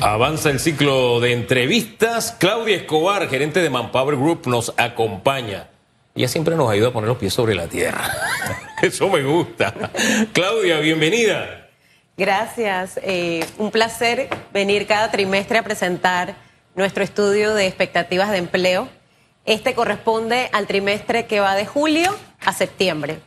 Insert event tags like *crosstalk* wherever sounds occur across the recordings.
Avanza el ciclo de entrevistas. Claudia Escobar, gerente de Manpower Group, nos acompaña. Ella siempre nos ayuda a poner los pies sobre la tierra. *laughs* Eso me gusta. Claudia, bienvenida. Gracias. Eh, un placer venir cada trimestre a presentar nuestro estudio de expectativas de empleo. Este corresponde al trimestre que va de julio a septiembre.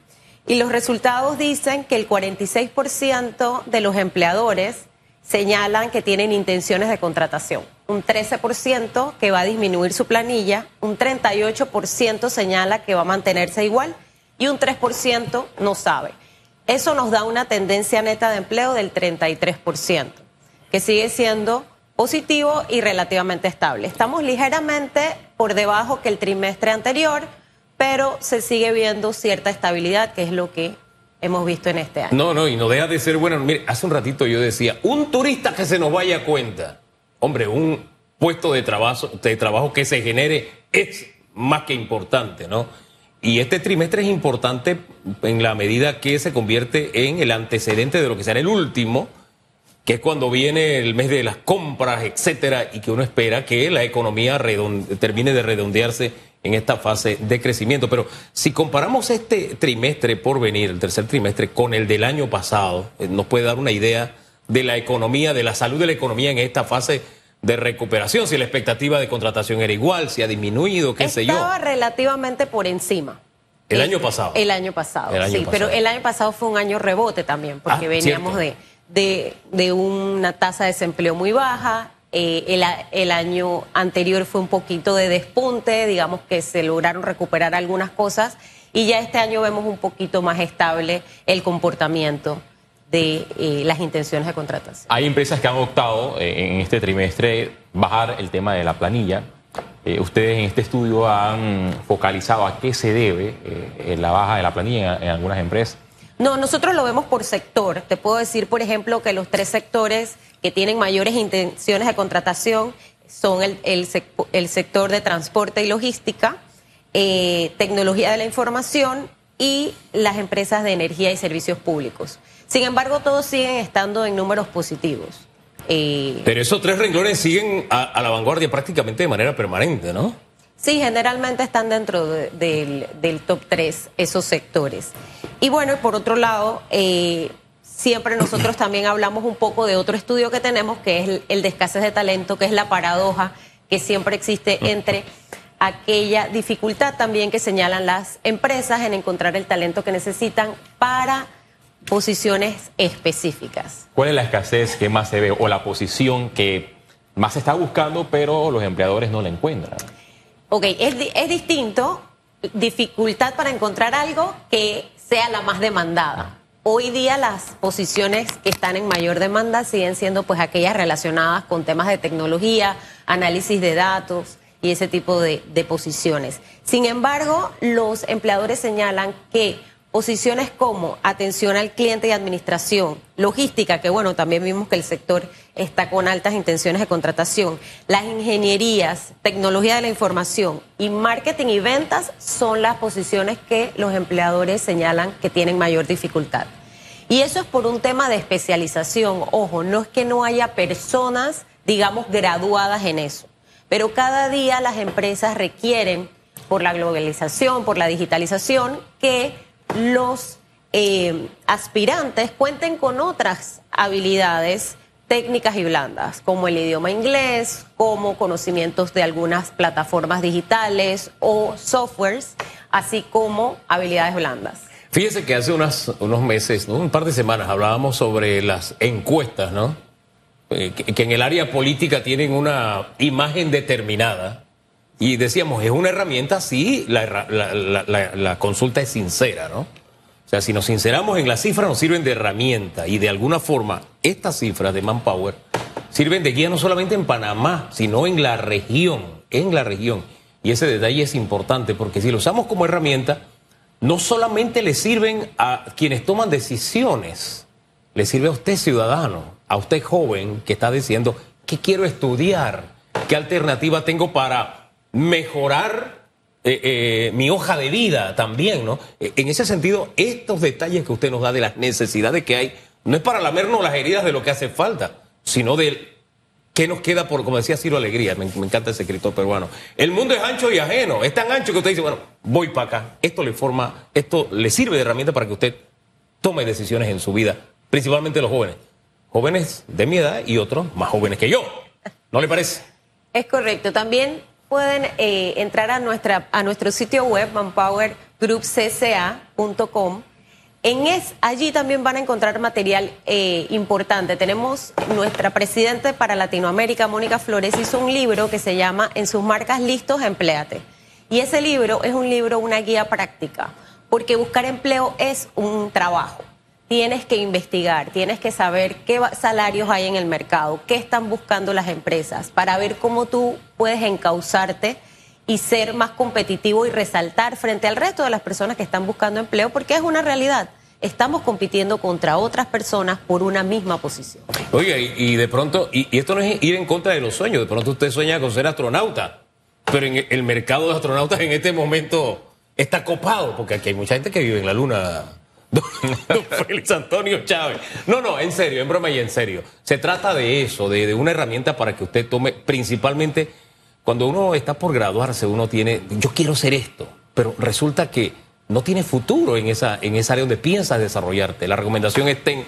Y los resultados dicen que el 46% de los empleadores señalan que tienen intenciones de contratación, un 13% que va a disminuir su planilla, un 38% señala que va a mantenerse igual y un 3% no sabe. Eso nos da una tendencia neta de empleo del 33%, que sigue siendo positivo y relativamente estable. Estamos ligeramente por debajo que el trimestre anterior, pero se sigue viendo cierta estabilidad, que es lo que hemos visto en este año. No, no, y no deja de ser bueno. Mire, hace un ratito yo decía, un turista que se nos vaya a cuenta. Hombre, un puesto de trabajo, de trabajo que se genere es más que importante, ¿no? Y este trimestre es importante en la medida que se convierte en el antecedente de lo que será el último, que es cuando viene el mes de las compras, etcétera, y que uno espera que la economía termine de redondearse en esta fase de crecimiento. Pero si comparamos este trimestre por venir, el tercer trimestre, con el del año pasado, eh, nos puede dar una idea de la economía, de la salud de la economía en esta fase de recuperación, si la expectativa de contratación era igual, si ha disminuido, qué sé yo. Estaba relativamente por encima. El año pasado. El año pasado, sí, pero el año pasado fue un año rebote también, porque ah, veníamos de, de, de una tasa de desempleo muy baja, eh, el, año anterior fue un poquito de despunte, digamos que se lograron recuperar algunas cosas y ya este año vemos un poquito más estable el comportamiento de eh, las intenciones de contratación. Hay empresas que han optado eh, en este trimestre bajar el tema de la planilla. ustedes en este estudio han focalizado a qué se debe la baja de la planilla en algunas empresas. No, nosotros lo vemos por sector. Te puedo decir, por ejemplo, que los tres sectores que tienen mayores intenciones de contratación son el, el, sector de transporte y logística, eh, tecnología de la información y las empresas de energía y servicios públicos. Sin embargo, todos siguen estando en números positivos. Eh, Pero esos tres renglones siguen a, la vanguardia prácticamente de manera permanente, ¿no? Sí, generalmente están dentro del, del, top 3 esos sectores. Y bueno, por otro lado, eh, siempre nosotros también hablamos un poco de otro estudio que tenemos, que es el de escasez de talento, que es la paradoja que siempre existe entre aquella dificultad también que señalan las empresas en encontrar el talento que necesitan para posiciones específicas. ¿Cuál es la escasez que más se ve o la posición que más se está buscando pero los empleadores no la encuentran? Ok, es, es distinto dificultad para encontrar algo que sea la más demandada. Hoy día las posiciones que están en mayor demanda siguen siendo pues aquellas relacionadas con temas de tecnología, análisis de datos y ese tipo de, de posiciones. Sin embargo, los empleadores señalan que Posiciones como atención al cliente y administración, logística, que bueno, también vimos que el sector está con altas intenciones de contratación, las ingenierías, tecnología de la información y marketing y ventas son las posiciones que los empleadores señalan que tienen mayor dificultad. Y eso es por un tema de especialización. Ojo, no es que no haya personas, digamos, graduadas en eso, pero cada día las empresas requieren, por la globalización, por la digitalización, que los eh, aspirantes cuenten con otras habilidades técnicas y blandas, como el idioma inglés, como conocimientos de algunas plataformas digitales o softwares, así como habilidades blandas. Fíjese que hace unos meses, un par de semanas, hablábamos sobre las encuestas, ¿no? Eh, que, en el área política tienen una imagen determinada y decíamos, es una herramienta, sí, la, consulta es sincera, ¿no? O sea, si nos sinceramos en las cifras, nos sirven de herramienta y de alguna forma estas cifras de Manpower sirven de guía no solamente en Panamá, sino en la región, en la región. Y ese detalle es importante porque si lo usamos como herramienta, no solamente le sirven a quienes toman decisiones, le sirve a usted ciudadano, a usted joven que está diciendo, ¿qué quiero estudiar? ¿Qué alternativa tengo para mejorar eh, eh, mi hoja de vida también, ¿no? Eh, en ese sentido, estos detalles que usted nos da de las necesidades que hay, no es para lamernos las heridas de lo que hace falta, sino de ¿Qué nos queda por, como decía Ciro Alegría, me, me, encanta ese escritor peruano? El mundo es ancho y ajeno, es tan ancho que usted dice, bueno, voy para acá, esto le forma, esto le sirve de herramienta para que usted tome decisiones en su vida, principalmente los jóvenes. Jóvenes de mi edad y otros más jóvenes que yo. ¿No le parece? Es correcto. También pueden eh, entrar a, nuestra, a nuestro sitio web, manpowergroupcca.com. En es, allí también van a encontrar material eh, importante. Tenemos nuestra presidenta para Latinoamérica, Mónica Flores, hizo un libro que se llama En sus marcas listos, empleate. Y ese libro es un libro, una guía práctica, porque buscar empleo es un trabajo. Tienes que investigar, tienes que saber qué salarios hay en el mercado, qué están buscando las empresas, para ver cómo tú puedes encauzarte y ser más competitivo y resaltar frente al resto de las personas que están buscando empleo, porque es una realidad. Estamos compitiendo contra otras personas por una misma posición. Oiga, y, de pronto, y, esto no es ir en contra de los sueños, de pronto usted sueña con ser astronauta, pero en el mercado de astronautas en este momento está copado, porque aquí hay mucha gente que vive en la luna. Don Félix Antonio Chávez. No, no, en serio, en broma y en serio. Se trata de eso, de, de una herramienta para que usted tome principalmente cuando uno está por graduarse, uno tiene, yo quiero ser esto, pero resulta que no tiene futuro en esa, en esa área donde piensas desarrollarte. La recomendación es ten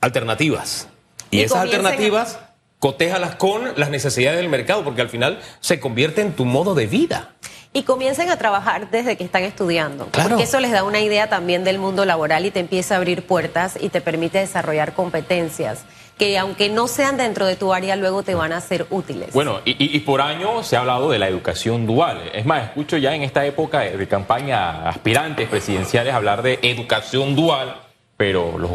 alternativas. Y, esas alternativas, cotéjalas con las necesidades del mercado, porque al final se convierte en tu modo de vida y comiencen a trabajar desde que están estudiando. Porque eso les da una idea también del mundo laboral y te empieza a abrir puertas y te permite desarrollar competencias que aunque no sean dentro de tu área, luego te van a ser útiles. Bueno, y, por año se ha hablado de la educación dual. Es más, escucho ya en esta época de campaña aspirantes presidenciales hablar de educación dual, pero los,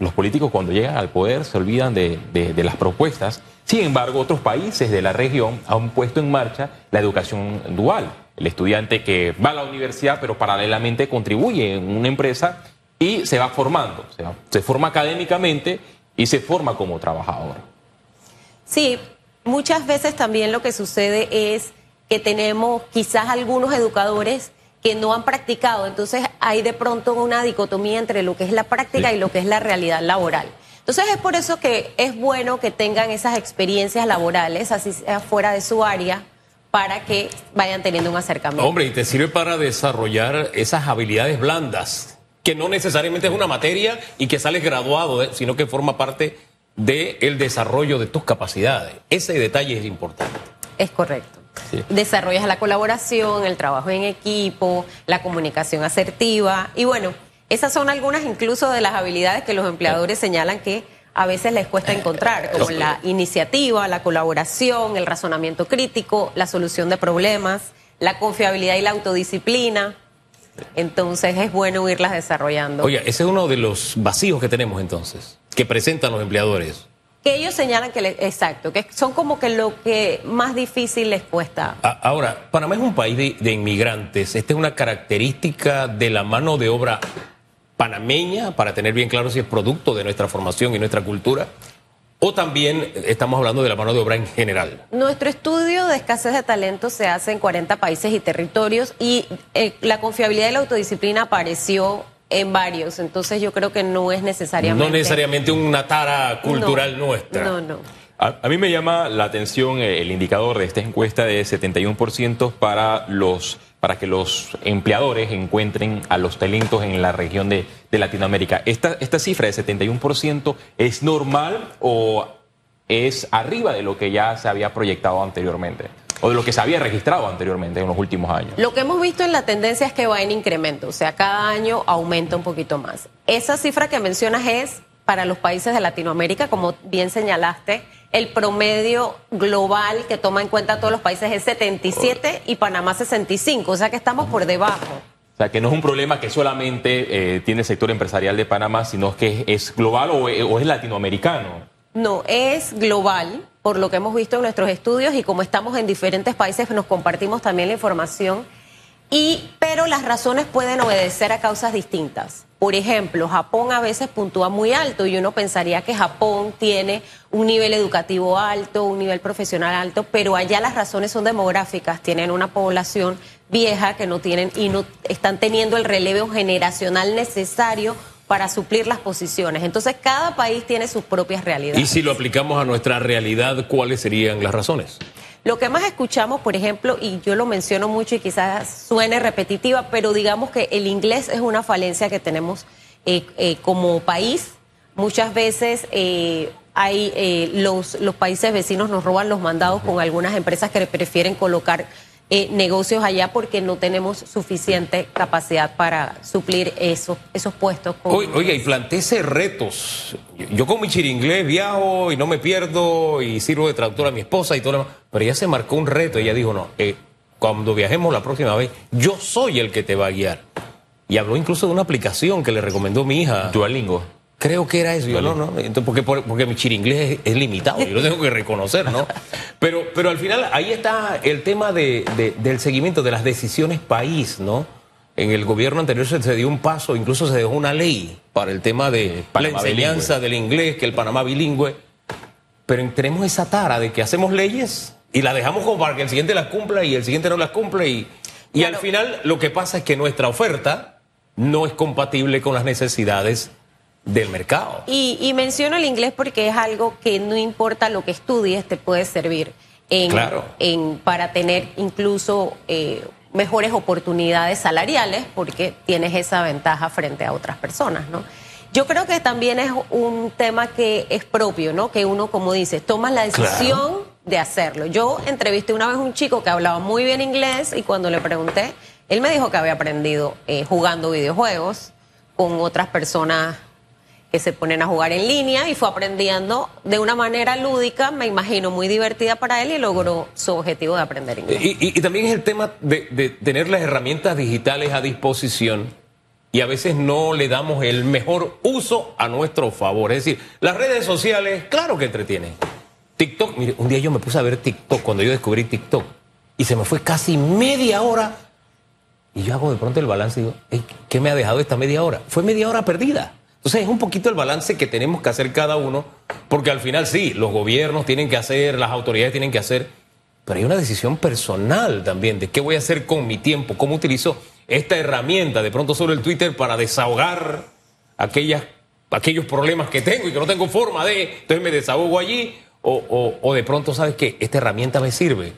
los políticos cuando llegan al poder se olvidan de, de las propuestas. Sin embargo, otros países de la región han puesto en marcha la educación dual. El estudiante que va a la universidad, pero paralelamente contribuye en una empresa y se va formando, se forma académicamente y se forma como trabajador. Sí, muchas veces también lo que sucede es que tenemos quizás algunos educadores que no han practicado, entonces hay de pronto una dicotomía entre lo que es la práctica y lo que es la realidad laboral. Entonces es por eso que es bueno que tengan esas experiencias laborales, así sea fuera de su área, para que vayan teniendo un acercamiento. Hombre, y te sirve para desarrollar esas habilidades blandas que no necesariamente es una materia y que sales graduado, sino que forma parte del desarrollo de tus capacidades. Ese detalle es importante. Es correcto. Desarrollas la colaboración, el trabajo en equipo, la comunicación asertiva y bueno, esas son algunas incluso de las habilidades que los empleadores señalan que a veces les cuesta encontrar, como la iniciativa, la colaboración, el razonamiento crítico, la solución de problemas, la confiabilidad y la autodisciplina. Entonces es bueno irlas desarrollando. Oye, ese es uno de los vacíos que tenemos entonces, que presentan los empleadores. Que ellos señalan que, exacto, que son como que lo que más difícil les cuesta. Ahora, Panamá es un país de, de inmigrantes. Esta es una característica de la mano de obra panameña, para tener bien claro si es producto de nuestra formación y nuestra cultura, o también estamos hablando de la mano de obra en general? Nuestro estudio de escasez de talento se hace en 40 países y territorios y eh, la confiabilidad y la autodisciplina apareció en varios, entonces yo creo que no es necesariamente... No necesariamente una tara cultural nuestra. No, no. A, mí me llama la atención eh, el indicador de esta encuesta de 71% para los para que los empleadores encuentren a los talentos en la región de, Latinoamérica. ¿Esta, ¿Esta cifra de 71% es normal o es arriba de lo que ya se había proyectado anteriormente? o de lo que se había registrado anteriormente en los últimos años. Lo que hemos visto en la tendencia es que va en incremento, o sea, cada año aumenta un poquito más. Esa cifra que mencionas es para los países de Latinoamérica, como bien señalaste, el promedio global que toma en cuenta todos los países es 77 y Panamá 65, o sea que estamos por debajo. O sea, que no es un problema que solamente eh, tiene el sector empresarial de Panamá, sino que es global o, o es latinoamericano. No, es global, por lo que hemos visto en nuestros estudios y como estamos en diferentes países, nos compartimos también la información. Y, pero las razones pueden obedecer a causas distintas. Por ejemplo, Japón a veces puntúa muy alto y uno pensaría que Japón tiene un nivel educativo alto, un nivel profesional alto, pero allá las razones son demográficas, tienen una población vieja que no tienen y no están teniendo el relevo generacional necesario para suplir las posiciones. Entonces, cada país tiene sus propias realidades. Y si lo aplicamos a nuestra realidad, ¿cuáles serían las razones? Lo que más escuchamos, por ejemplo, y yo lo menciono mucho y quizás suene repetitiva, pero digamos que el inglés es una falencia que tenemos eh, eh, como país. Muchas veces eh, hay eh, los, los países vecinos nos roban los mandados con algunas empresas que prefieren colocar eh, negocios allá porque no tenemos suficiente capacidad para suplir esos, esos puestos. con- Oiga, y planteese retos. Yo, yo con mi chiringlés viajo y no me pierdo y sirvo de traductor a mi esposa y todo lo demás. Pero ella se marcó un reto. Ella dijo, no, eh, cuando viajemos la próxima vez, yo soy el que te va a guiar. Y habló incluso de una aplicación que le recomendó mi hija. Duolingo. Creo que era eso. Yo, no, no. Entonces, porque, por- porque mi chiringlés es, es limitado. Yo lo tengo que reconocer, ¿no? *laughs* Pero, pero al final ahí está el tema de, de- del seguimiento de las decisiones país, ¿no? En el gobierno anterior se, se dio un paso, incluso se dejó una ley para el tema de la enseñanza del inglés, que el Panamá bilingüe. Pero tenemos esa tara de que hacemos leyes y la dejamos como para que el siguiente las cumpla y el siguiente no las cumple. Y, y Claro. al final lo que pasa es que nuestra oferta no es compatible con las necesidades del mercado. Y, y menciono el inglés porque es algo que no importa lo que estudies, te puede servir en, Claro. en- para tener incluso eh, mejores oportunidades salariales porque tienes esa ventaja frente a otras personas, ¿no? Yo creo que también es un tema que es propio, ¿no? Que uno, como dices, toma la decisión de hacerlo. Yo entrevisté una vez a un chico que hablaba muy bien inglés y cuando le pregunté, él me dijo que había aprendido eh, jugando videojuegos con otras personas que se ponen a jugar en línea y fue aprendiendo de una manera lúdica, me imagino muy divertida para él y logró su objetivo de aprender inglés. Y, también es el tema de, de tener las herramientas digitales a disposición y a veces no le damos el mejor uso a nuestro favor. Es decir, las redes sociales, claro que entretienen. TikTok, mire, un día yo me puse a ver TikTok cuando yo descubrí TikTok y se me fue casi media hora. Y yo hago de pronto el balance y digo, "Ey, ¿qué me ha dejado esta media hora? Fue media hora perdida. Entonces es un poquito el balance que tenemos que hacer cada uno, porque al final sí, los gobiernos tienen que hacer, las autoridades tienen que hacer, pero hay una decisión personal también de qué voy a hacer con mi tiempo, cómo utilizo esta herramienta de pronto sobre el Twitter para desahogar aquellas, aquellos problemas que tengo y que no tengo forma de, entonces me desahogo allí, o, o- o de pronto sabes que esta herramienta me sirve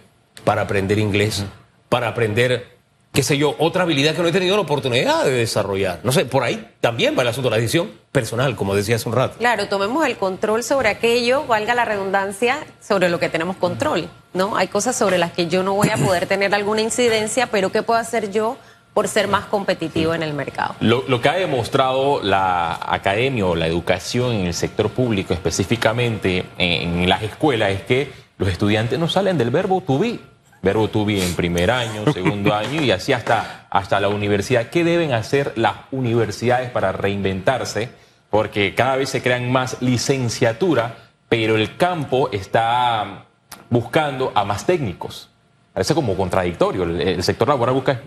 para aprender inglés, para aprender, qué sé yo, otra habilidad que no he tenido la oportunidad de desarrollar. No sé, por ahí también va el asunto, la decisión personal, como decía hace un rato. Claro, tomemos el control sobre aquello, valga la redundancia, sobre lo que tenemos control, ¿no? Hay cosas sobre las que yo no voy a poder tener alguna incidencia, pero ¿qué puedo hacer yo por ser más competitivo en el mercado? Lo, lo que ha demostrado la academia o la educación en el sector público, específicamente en, en las escuelas, es que los estudiantes no salen del verbo to be. Verbo to be en primer año, *laughs* segundo año y así hasta, hasta la universidad. ¿Qué deben hacer las universidades para reinventarse? Porque cada vez se crean más licenciatura, pero el campo está buscando a más técnicos. Parece como contradictorio. El, el sector laboral busca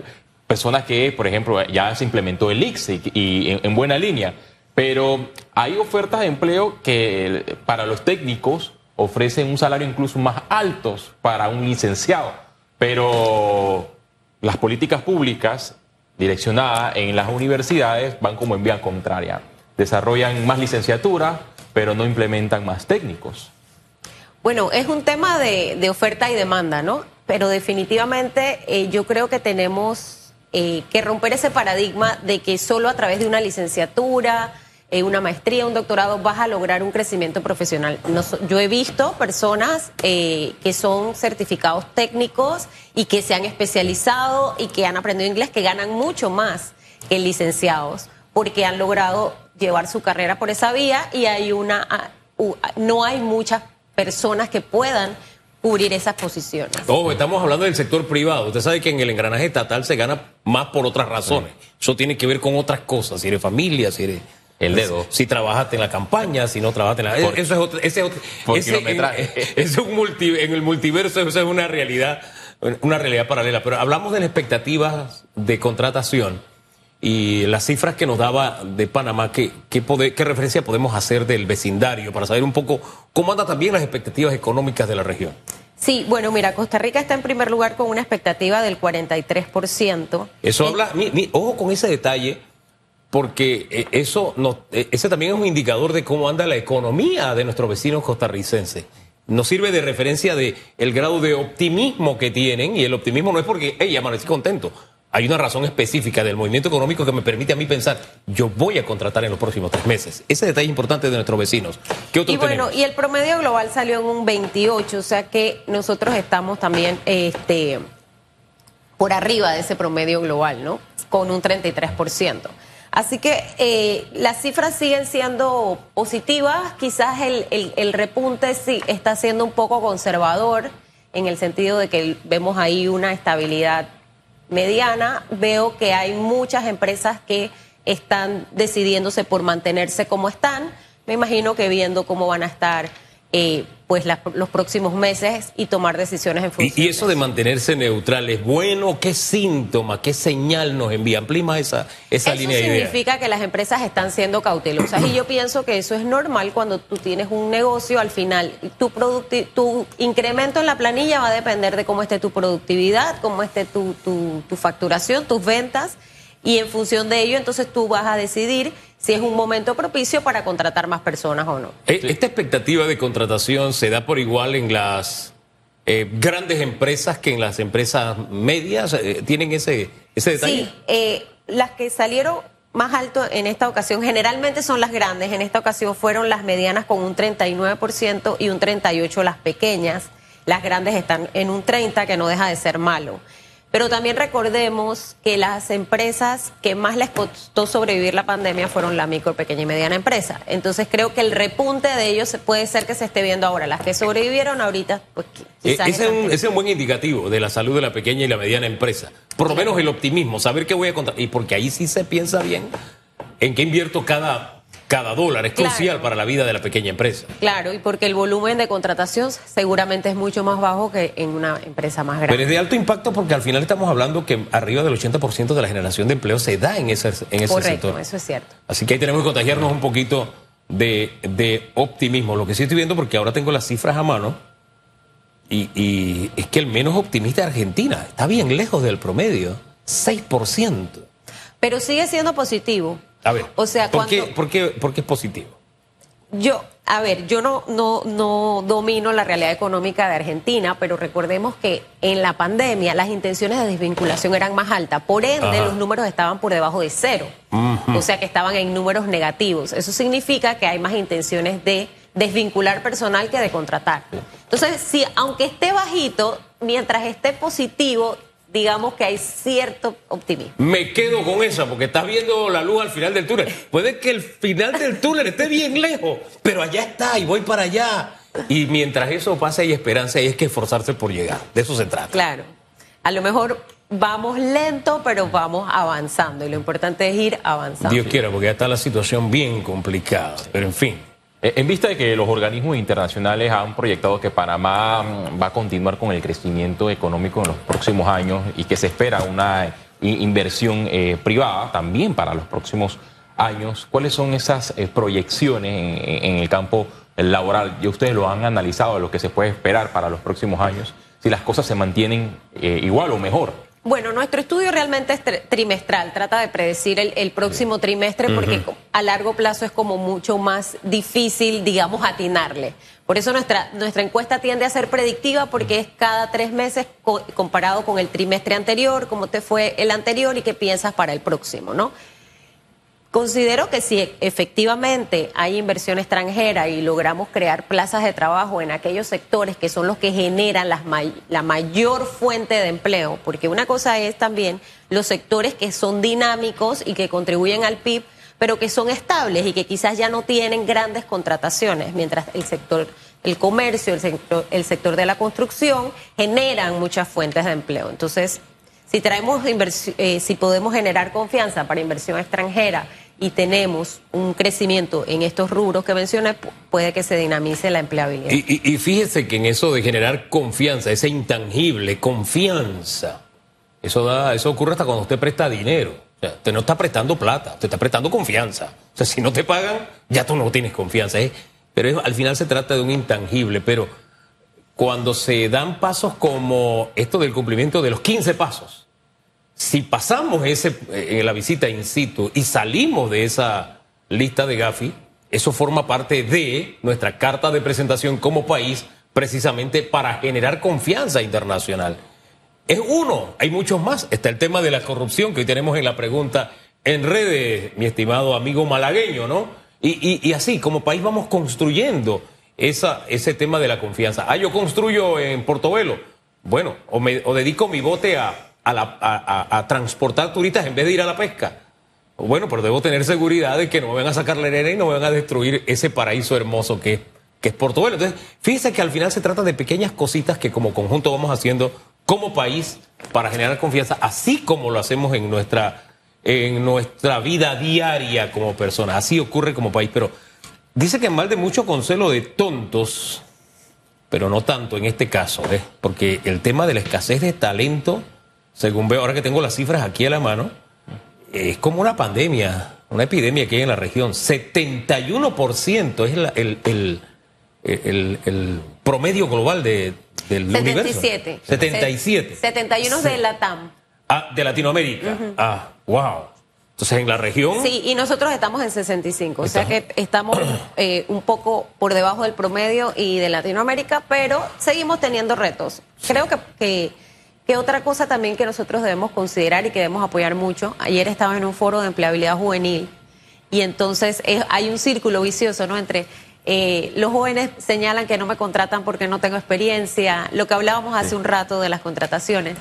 personas que, por ejemplo, ya se implementó el ICSE y, y en, en buena línea, pero hay ofertas de empleo que para los técnicos ofrecen un salario incluso más altos para un licenciado, pero las políticas públicas direccionadas en las universidades van como en vía contraria. Desarrollan más licenciatura, pero no implementan más técnicos. Bueno, es un tema de, de oferta y demanda, ¿no? Pero definitivamente eh, yo creo que tenemos eh, que romper ese paradigma de que solo a través de una licenciatura, eh, una maestría, un doctorado vas a lograr un crecimiento profesional. Yo he visto personas eh, que son certificados técnicos y que se han especializado y que han aprendido inglés, que ganan mucho más que licenciados, porque han logrado llevar su carrera por esa vía y hay una, no hay muchas personas que puedan cubrir esas posiciones. Ojo, estamos hablando del sector privado. Usted sabe que en el engranaje estatal se gana más por otras razones. Eso tiene que ver con otras cosas. Si eres familia, si eres. El dedo. Si trabajaste en la campaña, si no trabajaste en la. Por- eso es otro. Ese, es otro- por ese- en, kilometraje. ese es un multi- en el multiverso, eso es una realidad, una realidad paralela. Pero hablamos de las expectativas de contratación y las cifras que nos daba de Panamá. ¿Qué, qué, pode- qué referencia podemos hacer del vecindario para saber un poco cómo andan también las expectativas económicas de la región? Sí, bueno, mira, Costa Rica está en primer lugar con una expectativa del 43%. Eso Eh, habla, mi- mi- ojo con ese detalle, porque eh, eso no, eh, ese también es un indicador de cómo anda la economía de nuestros vecinos costarricenses. Nos sirve de referencia de el grado de optimismo que tienen y el optimismo no es porque, hey, amanecí contento. Hay una razón específica del movimiento económico que me permite a mí pensar, yo voy a contratar en los próximos tres meses. Ese detalle importante de nuestros vecinos. ¿Qué otro y bueno, tenemos? y el promedio global salió en un 28, o sea que nosotros estamos también este, por arriba de ese promedio global, ¿no? Con un 33%. Así que eh, las cifras siguen siendo positivas, quizás el, repunte sí está siendo un poco conservador en el sentido de que vemos ahí una estabilidad mediana. Veo que hay muchas empresas que están decidiéndose por mantenerse como están. Me imagino que viendo cómo van a estar eh, pues las- los próximos meses y tomar decisiones en función. Y, y eso de mantenerse neutral es bueno. ¿Qué síntoma, qué señal nos envía? Amplía más esa, esa Eso línea de ideas. significa que las empresas están siendo cautelosas y yo pienso que eso es normal cuando tú tienes un negocio, al final tu, tu incremento en la planilla va a depender de cómo esté tu productividad, cómo esté tu, tu- tu facturación, tus ventas y en función de ello entonces tú vas a decidir si es un momento propicio para contratar más personas o no. Eh, Esta expectativa de contratación se da por igual en las eh, grandes empresas que en las empresas medias. Eh, ¿Tienen ese, ese detalle? Sí, eh, las que salieron más alto en esta ocasión generalmente son las grandes. En esta ocasión fueron las medianas con un 39% y un 38% las pequeñas. Las grandes están en un 30% que no deja de ser malo. Pero también recordemos que las empresas que más les costó sobrevivir la pandemia fueron la micro, pequeña y mediana empresa. Entonces creo que el repunte de ellos puede ser que se esté viendo ahora. Las que sobrevivieron ahorita, pues Eh, ese, es un, ese es un buen indicativo de la salud de la pequeña y la mediana empresa. Por lo menos el optimismo, saber qué voy a contratar. Y porque ahí sí se piensa bien en qué invierto cada, cada dólar. Es Claro. crucial para la vida de la pequeña empresa. Claro, y porque el volumen de contratación seguramente es mucho más bajo que en una empresa más grande. Pero es de alto impacto porque al final estamos hablando que arriba del 80% de la generación de empleo se da en ese, en ese Correcto, sector. eso es cierto. Así que ahí tenemos que contagiarnos un poquito de, de optimismo. Lo que sí estoy viendo, porque ahora tengo las cifras a mano, y, y es que el menos optimista es Argentina. Está bien lejos del promedio. 6%. Pero sigue siendo positivo. A ver, O sea, ¿por, qué, cuando- por, qué, por qué es positivo? Yo, a ver, yo no, no, no domino la realidad económica de Argentina, pero recordemos que en la pandemia las intenciones de desvinculación eran más altas. Por ende, Ajá. los números estaban por debajo de cero. O sea que estaban en números negativos. Eso significa que hay más intenciones de desvincular personal que de contratar. Entonces, si aunque esté bajito, mientras esté positivo, digamos que hay cierto optimismo. Me quedo con esa porque estás viendo la luz al final del túnel. Puede que el final del túnel esté bien lejos, pero allá está y voy para allá. Y mientras eso pase hay esperanza y es que esforzarse por llegar. De eso se trata. Claro. A lo mejor vamos lento, pero vamos avanzando. Y lo importante es ir avanzando. Dios quiera, porque ya está la situación bien complicada. Pero en fin. Eh, En vista de que los organismos internacionales han proyectado que Panamá mm, va a continuar con el crecimiento económico en los próximos años y que se espera una inversión eh, privada también para los próximos años, ¿cuáles son esas eh, proyecciones en, en el campo laboral? Ya ustedes lo han analizado, lo que se puede esperar para los próximos años, si las cosas se mantienen eh, igual o mejor. Bueno, nuestro estudio realmente es tri- trimestral, trata de predecir el, el próximo trimestre porque a largo plazo es como mucho más difícil, digamos, atinarle. Por eso nuestra, nuestra encuesta tiende a ser predictiva porque es cada tres meses co- comparado con el trimestre anterior, cómo te fue el anterior y qué piensas para el próximo, ¿no? Considero que si efectivamente hay inversión extranjera y logramos crear plazas de trabajo en aquellos sectores que son los que generan las la mayor fuente de empleo, porque una cosa es también los sectores que son dinámicos y que contribuyen al PIB, pero que son estables y que quizás ya no tienen grandes contrataciones, mientras el sector, el comercio, el sector, el sector de la construcción generan muchas fuentes de empleo. Entonces, si traemos eh, si podemos generar confianza para inversión extranjera y tenemos un crecimiento en estos rubros que mencioné, pu- puede que se dinamice la empleabilidad. Y, y- fíjese que en eso de generar confianza, ese intangible, confianza, eso da, eso ocurre hasta cuando usted presta dinero. O usted no está prestando plata, usted está prestando confianza. O sea, si no te pagan, ya tú no tienes confianza. ¿eh? Pero al final se trata de un intangible. Pero cuando se dan pasos como esto del cumplimiento de los 15 pasos, si pasamos ese, en la visita in situ y salimos de esa lista de Gafi, eso forma parte de nuestra carta de presentación como país, precisamente para generar confianza internacional. Es uno, hay muchos más. Está el tema de la corrupción que hoy tenemos en la pregunta en redes, mi estimado amigo malagueño, ¿no? Y, así, como país vamos construyendo esa, ese tema de la confianza. Ah, yo construyo en Portobelo. Bueno, o, dedico mi bote a, a, transportar turistas en vez de ir a la pesca. Bueno, pero debo tener seguridad de que no me van a sacar la arena y no me van a destruir ese paraíso hermoso que, que es Portobelo. Entonces, fíjese que al final se trata de pequeñas cositas que como conjunto vamos haciendo como país para generar confianza, así como lo hacemos en nuestra, en nuestra vida diaria como personas. Así ocurre como país. Pero dice que mal de mucho consuelo de tontos, pero no tanto en este caso, ¿eh? porque el tema de la escasez de talento, según veo ahora que tengo las cifras aquí a la mano, es como una pandemia, una epidemia que hay en la región. 71% es el, el, el, el promedio global de del 77. universo. 77. 71 de la TAM. Ah, de Latinoamérica. Ah, wow. Entonces, en la región. Sí, y nosotros estamos en 65, o sea que estamos *clears throat* eh, un poco por debajo del promedio y de Latinoamérica, pero seguimos teniendo retos. Creo que, que, otra cosa también que nosotros debemos considerar y que debemos apoyar mucho, ayer estaba en un foro de empleabilidad juvenil y entonces hay un círculo vicioso, ¿no? Entre eh, los jóvenes señalan que no me contratan porque no tengo experiencia, lo que hablábamos hace un rato de las contrataciones.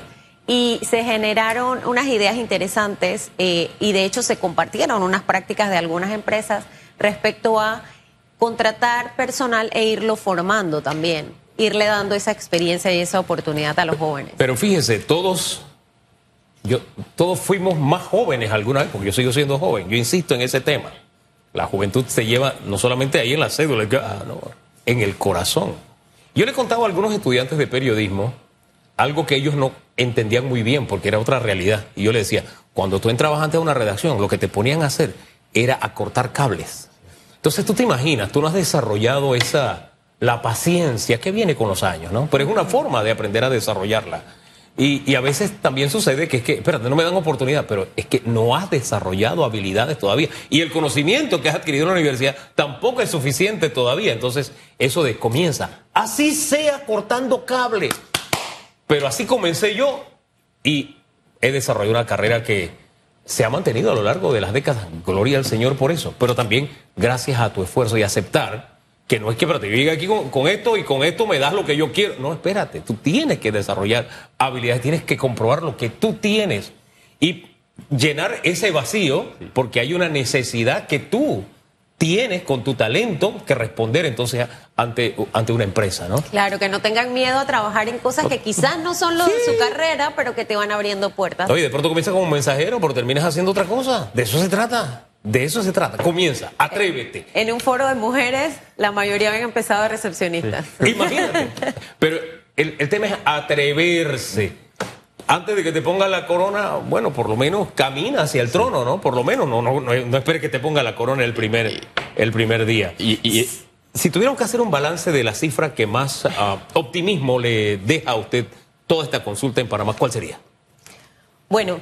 Y se generaron unas ideas interesantes eh, y de hecho se compartieron unas prácticas de algunas empresas respecto a contratar personal e irlo formando también, irle dando esa experiencia y esa oportunidad a los jóvenes. Pero fíjese, todos, yo, todos fuimos más jóvenes alguna vez, porque yo sigo siendo joven, yo insisto en ese tema. La juventud se lleva no solamente ahí en la cédula, ah, en el corazón. Yo le contaba a algunos estudiantes de periodismo algo que ellos no entendían muy bien porque era otra realidad. Y yo le decía, cuando tú entrabas ante una redacción, lo que te ponían a hacer era a cortar cables. Entonces tú te imaginas, tú no has desarrollado esa, la paciencia que viene con los años, ¿no? Pero es una forma de aprender a desarrollarla. Y, a veces también sucede que es que, espérate, no me dan oportunidad, pero es que no has desarrollado habilidades todavía. Y el conocimiento que has adquirido en la universidad tampoco es suficiente todavía. Entonces, eso de comienza, así sea cortando cable. Pero así comencé yo y he desarrollado una carrera que se ha mantenido a lo largo de las décadas. Gloria al Señor por eso. Pero también gracias a tu esfuerzo y aceptar que no es que, espérate, yo llegué aquí con, esto y con esto me das lo que yo quiero. No, espérate, tú tienes que desarrollar habilidades, tienes que comprobar lo que tú tienes y llenar ese vacío porque hay una necesidad que tú tienes con tu talento que responder entonces ante, ante una empresa, ¿no? Claro, que no tengan miedo a trabajar en cosas que quizás no son lo de su carrera, pero que te van abriendo puertas. Oye, de pronto comienzas como mensajero, pero terminas haciendo otra cosa. De eso se trata. De eso se trata. Comienza, atrévete. En un foro de mujeres, la mayoría habían empezado de recepcionistas. Imagínate. *laughs* Pero el, tema es atreverse. Antes de que te ponga la corona, bueno, por lo menos camina hacia el trono, ¿no? Por lo menos, no, no, no, espere que te ponga la corona el primer, el primer día. Y, si tuviéramos que hacer un balance de la cifra que más ah, optimismo le deja a usted toda esta consulta en Panamá, ¿cuál sería? Bueno,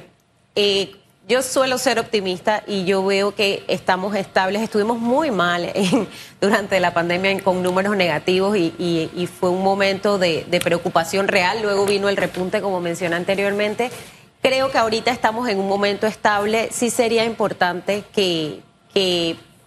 eh, yo suelo ser optimista y yo veo que estamos estables. Estuvimos muy mal *laughs* durante la pandemia con números negativos y, fue un momento de, preocupación real. Luego vino el repunte, como mencioné anteriormente. Creo que ahorita estamos en un momento estable. Sí sería importante que,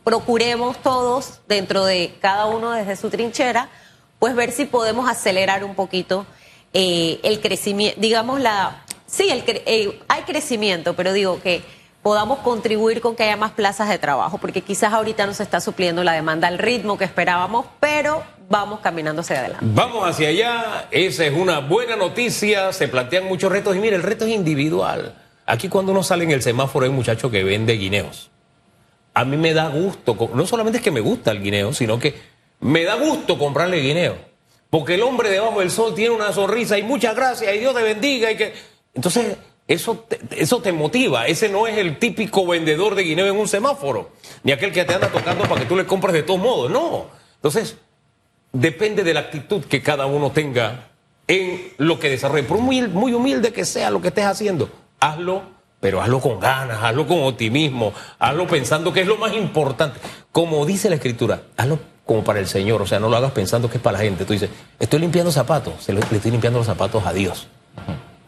procuremos todos, dentro de cada uno desde su trinchera, pues ver si podemos acelerar un poquito eh, el crecimiento, digamos, la Sí, eh, hay crecimiento, pero digo que podamos contribuir con que haya más plazas de trabajo, porque quizás ahorita no se está supliendo la demanda al ritmo que esperábamos, pero vamos caminando hacia adelante. Vamos hacia allá, esa es una buena noticia, se plantean muchos retos y mire, el reto es individual. Aquí cuando uno sale en el semáforo hay un muchacho que vende guineos. A mí me da gusto, no solamente es que me gusta el guineo, sino que me da gusto comprarle guineo. Porque el hombre debajo del sol tiene una sonrisa y muchas gracias y Dios te bendiga y que entonces, eso te, eso te motiva. Ese no es el típico vendedor de guineo en un semáforo, ni aquel que te anda tocando para que tú le compres de todos modos. No. Entonces, depende de la actitud que cada uno tenga en lo que desarrolle. Por muy, muy humilde que sea lo que estés haciendo, hazlo, pero hazlo con ganas, hazlo con optimismo, hazlo pensando que es lo más importante. Como dice la escritura, hazlo como para el Señor, o sea, no lo hagas pensando que es para la gente. Tú dices, estoy limpiando zapatos, le estoy limpiando los zapatos a Dios.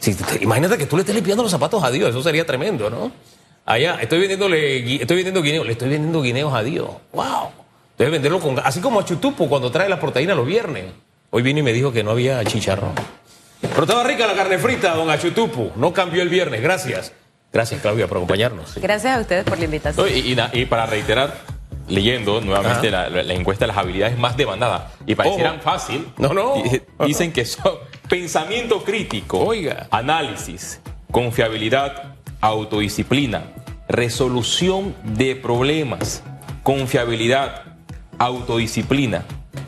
Si te- imagínate que tú le estés limpiando los zapatos a Dios, eso sería tremendo, ¿no? Allá, estoy vendiéndole, estoy vendiendo guineos, le estoy vendiendo guineos a Dios. ¡Wow! Debes venderlo con así como a Chutupo cuando trae la proteína los viernes. Hoy vino y me dijo que no había chicharrón. Pero estaba rica la carne frita, don Achutupu. No cambió el viernes, gracias. Gracias, Claudia, por acompañarnos. Gracias a ustedes por la invitación. Y, y na- y para reiterar, leyendo nuevamente la, la- la encuesta de las habilidades más demandadas, y parecieran Ojo. fácil, No, no. di- dicen que son pensamiento crítico, Oiga. análisis, confiabilidad, autodisciplina, resolución de problemas, confiabilidad, autodisciplina.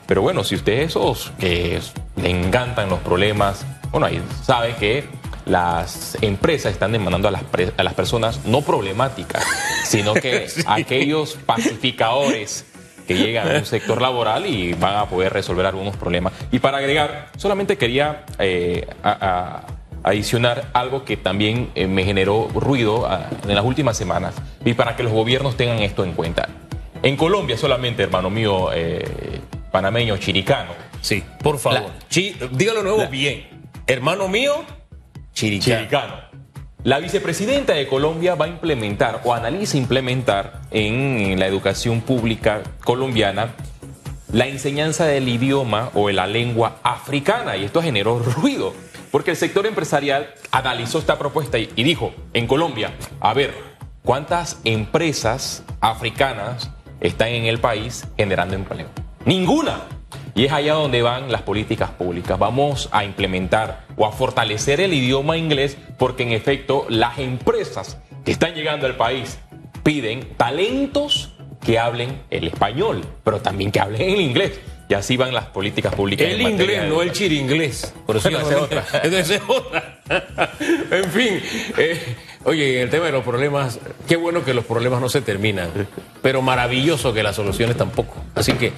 Pero bueno, si usted es esos que le encantan los problemas, bueno, ahí sabe que las empresas están demandando a las, a las personas no problemáticas, sino que *laughs* aquellos pacificadores que llegan a un sector laboral y van a poder resolver algunos problemas. Y para agregar, solamente quería eh, a- a- adicionar algo que también eh, me generó ruido ah, en las últimas semanas y para que los gobiernos tengan esto en cuenta. En Colombia solamente, hermano mío, eh, panameño, chiricano, Sí, por favor. La- Chi- dígalo nuevo La- bien. Hermano mío, Chiricano. Chiricano. La vicepresidenta de Colombia va a implementar o analiza implementar en la educación pública colombiana la enseñanza del idioma o de la lengua africana y esto generó ruido porque el sector empresarial analizó esta propuesta y, y dijo en Colombia, a ver, ¿cuántas empresas africanas están en el país generando empleo? Ninguna. Y es allá donde van las políticas públicas. Vamos a implementar o a fortalecer el idioma inglés porque en efecto las empresas que están llegando al país piden talentos que hablen el español, pero también que hablen el inglés. Y así van las políticas públicas. El inglés, de no el chiringlés. Por eso Bueno, es otra. Esa es otra. *laughs* en fin, eh, oye, en el tema de los problemas, qué bueno que los problemas no se terminan, pero maravilloso que las soluciones tampoco. Así que